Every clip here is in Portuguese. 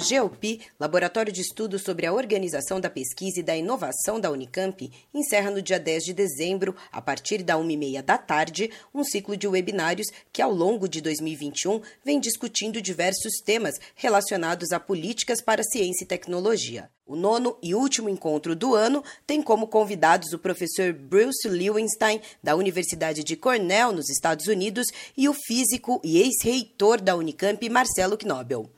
GEOPI, Laboratório de Estudos sobre a Organização da Pesquisa e da Inovação da Unicamp, encerra no dia 10 de dezembro, a partir da 1h30 da tarde, um ciclo de webinários que, ao longo de 2021, vem discutindo diversos temas relacionados a políticas para ciência e tecnologia. O nono e último encontro do ano tem como convidados o professor Bruce Lewinstein, da Universidade de Cornell, nos Estados Unidos, e o físico e ex-reitor da Unicamp, Marcelo Knobel.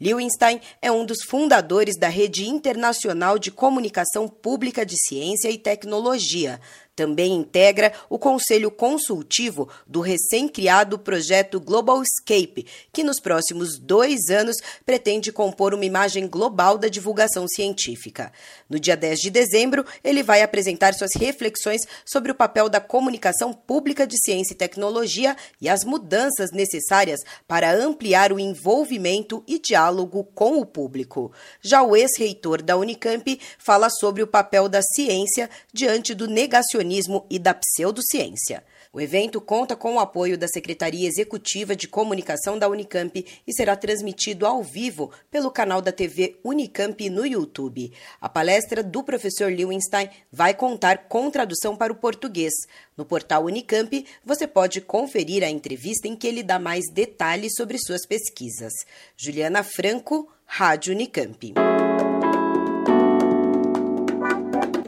Lewinstein é um dos fundadores da Rede Internacional de Comunicação Pública de Ciência e Tecnologia, também integra o conselho consultivo do recém-criado projeto Global Escape, que nos próximos dois anos pretende compor uma imagem global da divulgação científica. No dia 10 de dezembro, ele vai apresentar suas reflexões sobre o papel da comunicação pública de ciência e tecnologia e as mudanças necessárias para ampliar o envolvimento e diálogo com o público. Já o ex-reitor da Unicamp fala sobre o papel da ciência diante do negacionismo negacionismo e da pseudociência. O evento conta com o apoio da Secretaria Executiva de Comunicação da Unicamp e será transmitido ao vivo pelo canal da TV Unicamp no YouTube. A palestra do professor Lewinstein vai contar com tradução para o português. No portal Unicamp, você pode conferir a entrevista em que ele dá mais detalhes sobre suas pesquisas. Juliana Franco, Rádio Unicamp.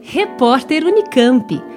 Repórter Unicamp.